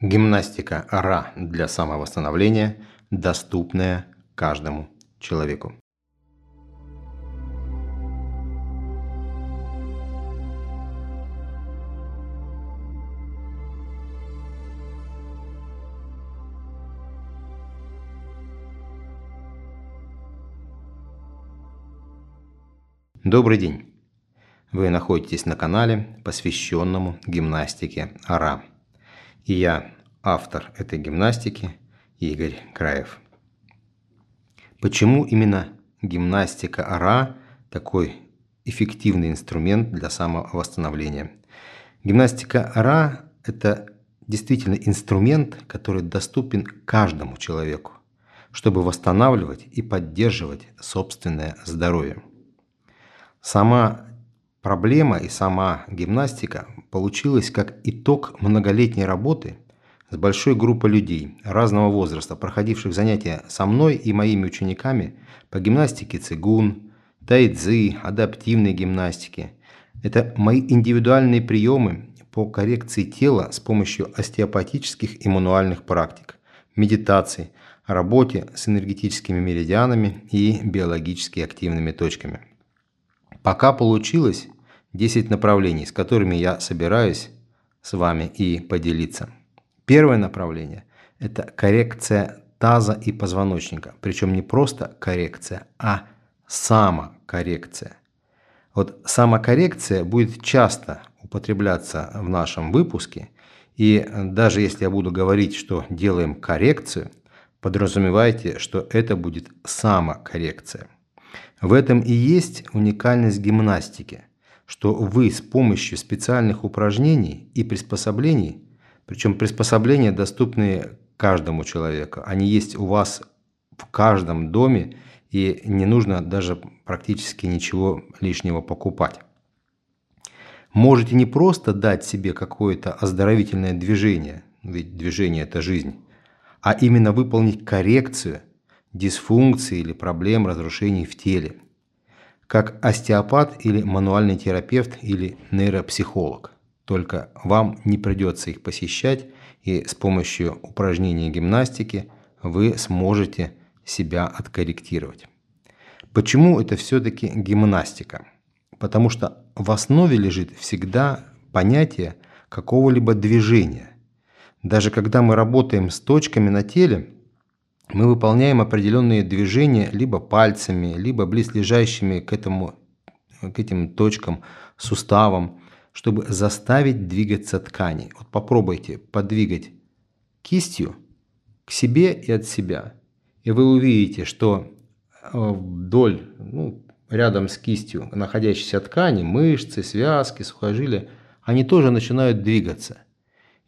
Гимнастика РА для самовосстановления, доступная каждому человеку. Добрый день! Вы находитесь на канале, посвященному гимнастике АРА. И я, автор этой гимнастики, Игорь Краев. Почему именно гимнастика АРА такой эффективный инструмент для самовосстановления? Гимнастика АРА – это действительно инструмент, который доступен каждому человеку, чтобы восстанавливать и поддерживать собственное здоровье. Сама проблема и сама гимнастика получилась как итог многолетней работы с большой группой людей разного возраста, проходивших занятия со мной и моими учениками по гимнастике цигун, тайцзи, адаптивной гимнастике. Это мои индивидуальные приемы по коррекции тела с помощью остеопатических и мануальных практик, медитации, работе с энергетическими меридианами и биологически активными точками. Пока получилось 10 направлений, с которыми я собираюсь с вами и поделиться. Первое направление – это коррекция таза и позвоночника. Причем не просто коррекция, а самокоррекция. Вот самокоррекция будет часто употребляться в нашем выпуске. И даже если я буду говорить, что делаем коррекцию, подразумевайте, что это будет самокоррекция. В этом и есть уникальность гимнастики, что вы с помощью специальных упражнений и приспособлений, причем приспособления доступны каждому человеку, они есть у вас в каждом доме, и не нужно даже практически ничего лишнего покупать. Можете не просто дать себе какое-то оздоровительное движение, ведь движение – это жизнь, а именно выполнить коррекцию дисфункций или проблем разрушений в теле, как остеопат или мануальный терапевт или нейропсихолог. Только вам не придется их посещать, и с помощью упражнений гимнастики вы сможете себя откорректировать. Почему это все-таки гимнастика? Потому что в основе лежит всегда понятие какого-либо движения. Даже когда мы работаем с точками на теле, мы выполняем определенные движения либо пальцами, либо близлежащими к, этому, к этим точкам суставом, чтобы заставить двигаться ткани. Вот попробуйте подвигать кистью к себе и от себя. И вы увидите, что э, вдоль, ну, рядом с кистью находящиеся ткани, мышцы, связки, сухожилия, они тоже начинают двигаться –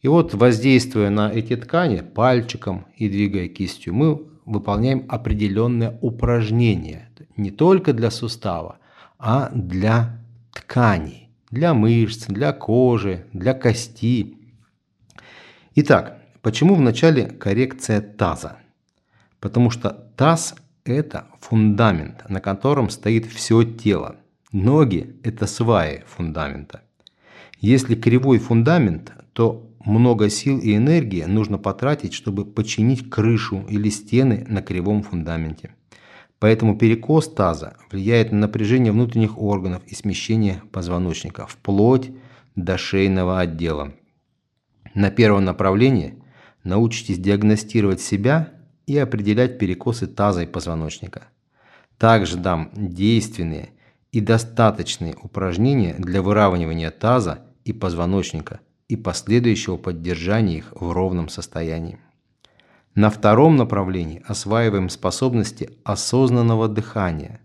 и вот воздействуя на эти ткани пальчиком и двигая кистью, мы выполняем определенное упражнение. Не только для сустава, а для тканей, для мышц, для кожи, для кости. Итак, почему вначале коррекция таза? Потому что таз – это фундамент, на котором стоит все тело. Ноги – это сваи фундамента. Если кривой фундамент, то много сил и энергии нужно потратить, чтобы починить крышу или стены на кривом фундаменте. Поэтому перекос таза влияет на напряжение внутренних органов и смещение позвоночника, вплоть до шейного отдела. На первом направлении научитесь диагностировать себя и определять перекосы таза и позвоночника. Также дам действенные и достаточные упражнения для выравнивания таза и позвоночника – и последующего поддержания их в ровном состоянии. На втором направлении осваиваем способности осознанного дыхания.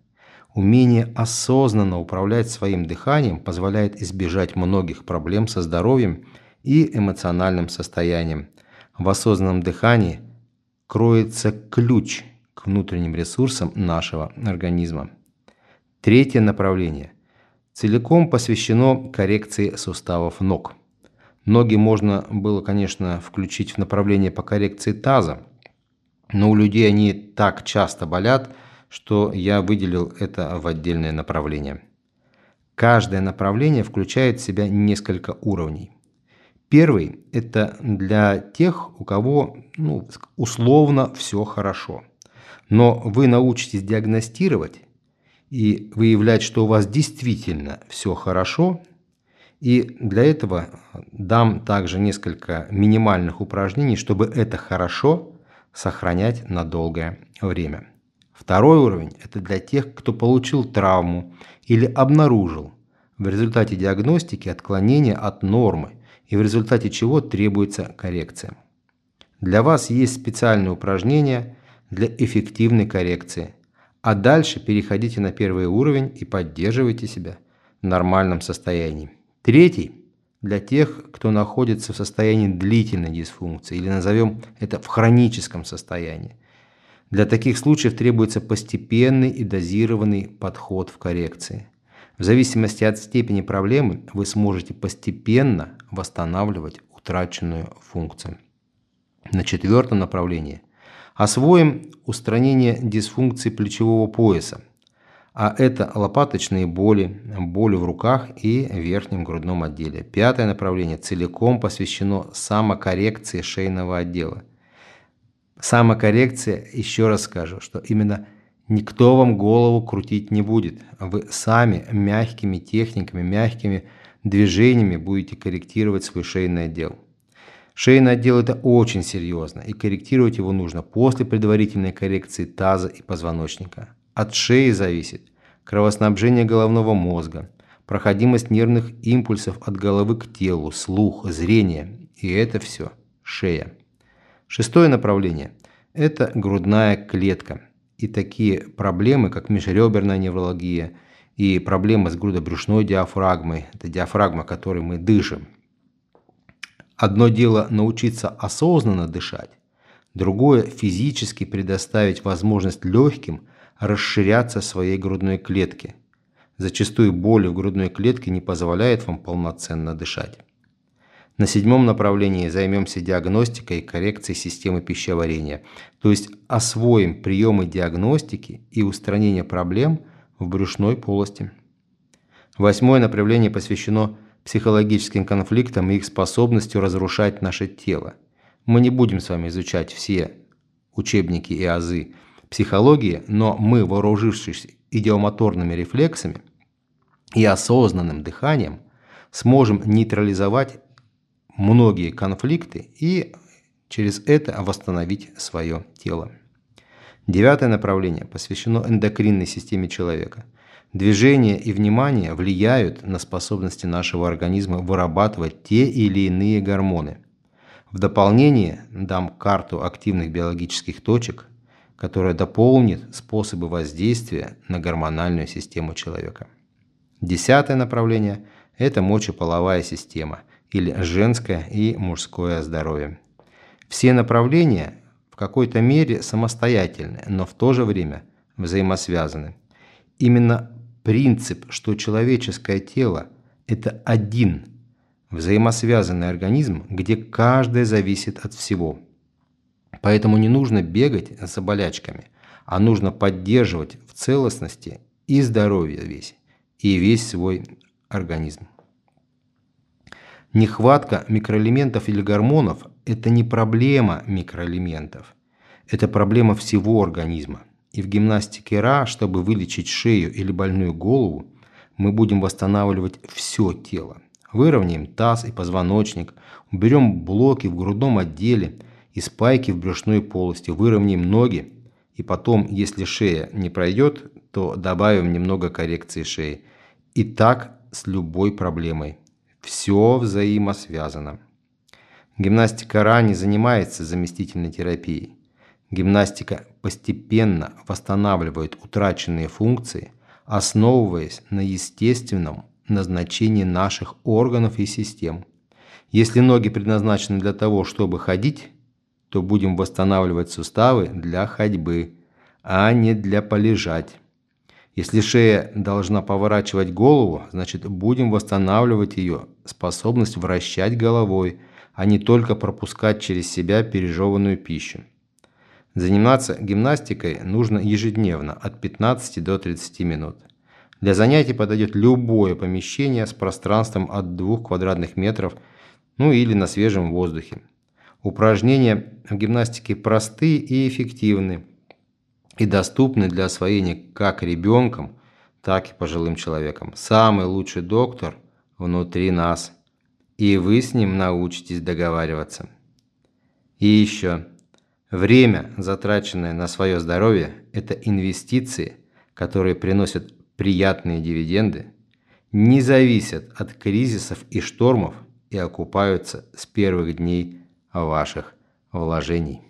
Умение осознанно управлять своим дыханием позволяет избежать многих проблем со здоровьем и эмоциональным состоянием. В осознанном дыхании кроется ключ к внутренним ресурсам нашего организма. Третье направление целиком посвящено коррекции суставов ног – Ноги можно было, конечно, включить в направление по коррекции таза, но у людей они так часто болят, что я выделил это в отдельное направление. Каждое направление включает в себя несколько уровней. Первый – это для тех, у кого ну, условно все хорошо. Но вы научитесь диагностировать и выявлять, что у вас действительно все хорошо. И для этого дам также несколько минимальных упражнений, чтобы это хорошо сохранять на долгое время. Второй уровень – это для тех, кто получил травму или обнаружил в результате диагностики отклонение от нормы и в результате чего требуется коррекция. Для вас есть специальные упражнения для эффективной коррекции, а дальше переходите на первый уровень и поддерживайте себя в нормальном состоянии. Третий – для тех, кто находится в состоянии длительной дисфункции, или назовем это в хроническом состоянии. Для таких случаев требуется постепенный и дозированный подход в коррекции. В зависимости от степени проблемы вы сможете постепенно восстанавливать утраченную функцию. На четвертом направлении освоим устранение дисфункции плечевого пояса, а это лопаточные боли, боли в руках и верхнем грудном отделе. Пятое направление целиком посвящено самокоррекции шейного отдела. Самокоррекция, еще раз скажу, что именно Никто вам голову крутить не будет. Вы сами мягкими техниками, мягкими движениями будете корректировать свой шейный отдел. Шейный отдел – это очень серьезно, и корректировать его нужно после предварительной коррекции таза и позвоночника. От шеи зависит кровоснабжение головного мозга, проходимость нервных импульсов от головы к телу, слух, зрение. И это все шея. Шестое направление – это грудная клетка – и такие проблемы, как межреберная неврология и проблемы с грудобрюшной диафрагмой, это диафрагма, которой мы дышим. Одно дело научиться осознанно дышать, другое – физически предоставить возможность легким расширяться своей грудной клетке. Зачастую боль в грудной клетке не позволяет вам полноценно дышать. На седьмом направлении займемся диагностикой и коррекцией системы пищеварения, то есть освоим приемы диагностики и устранения проблем в брюшной полости. Восьмое направление посвящено психологическим конфликтам и их способностью разрушать наше тело. Мы не будем с вами изучать все учебники и азы психологии, но мы, вооружившись идиомоторными рефлексами и осознанным дыханием, сможем нейтрализовать многие конфликты и через это восстановить свое тело. Девятое направление посвящено эндокринной системе человека. Движение и внимание влияют на способности нашего организма вырабатывать те или иные гормоны. В дополнение дам карту активных биологических точек, которая дополнит способы воздействия на гормональную систему человека. Десятое направление – это мочеполовая система – или женское и мужское здоровье. Все направления в какой-то мере самостоятельны, но в то же время взаимосвязаны. Именно принцип, что человеческое тело – это один взаимосвязанный организм, где каждое зависит от всего. Поэтому не нужно бегать за болячками, а нужно поддерживать в целостности и здоровье весь, и весь свой организм. Нехватка микроэлементов или гормонов – это не проблема микроэлементов. Это проблема всего организма. И в гимнастике РА, чтобы вылечить шею или больную голову, мы будем восстанавливать все тело. Выровняем таз и позвоночник, уберем блоки в грудном отделе и спайки в брюшной полости, выровняем ноги. И потом, если шея не пройдет, то добавим немного коррекции шеи. И так с любой проблемой. Все взаимосвязано. Гимнастика РА не занимается заместительной терапией. Гимнастика постепенно восстанавливает утраченные функции, основываясь на естественном назначении наших органов и систем. Если ноги предназначены для того, чтобы ходить, то будем восстанавливать суставы для ходьбы, а не для полежать. Если шея должна поворачивать голову, значит будем восстанавливать ее способность вращать головой, а не только пропускать через себя пережеванную пищу. Заниматься гимнастикой нужно ежедневно от 15 до 30 минут. Для занятий подойдет любое помещение с пространством от 2 квадратных метров ну или на свежем воздухе. Упражнения в гимнастике просты и эффективны и доступны для освоения как ребенком, так и пожилым человеком. Самый лучший доктор внутри нас, и вы с ним научитесь договариваться. И еще, время, затраченное на свое здоровье, это инвестиции, которые приносят приятные дивиденды, не зависят от кризисов и штормов и окупаются с первых дней ваших вложений.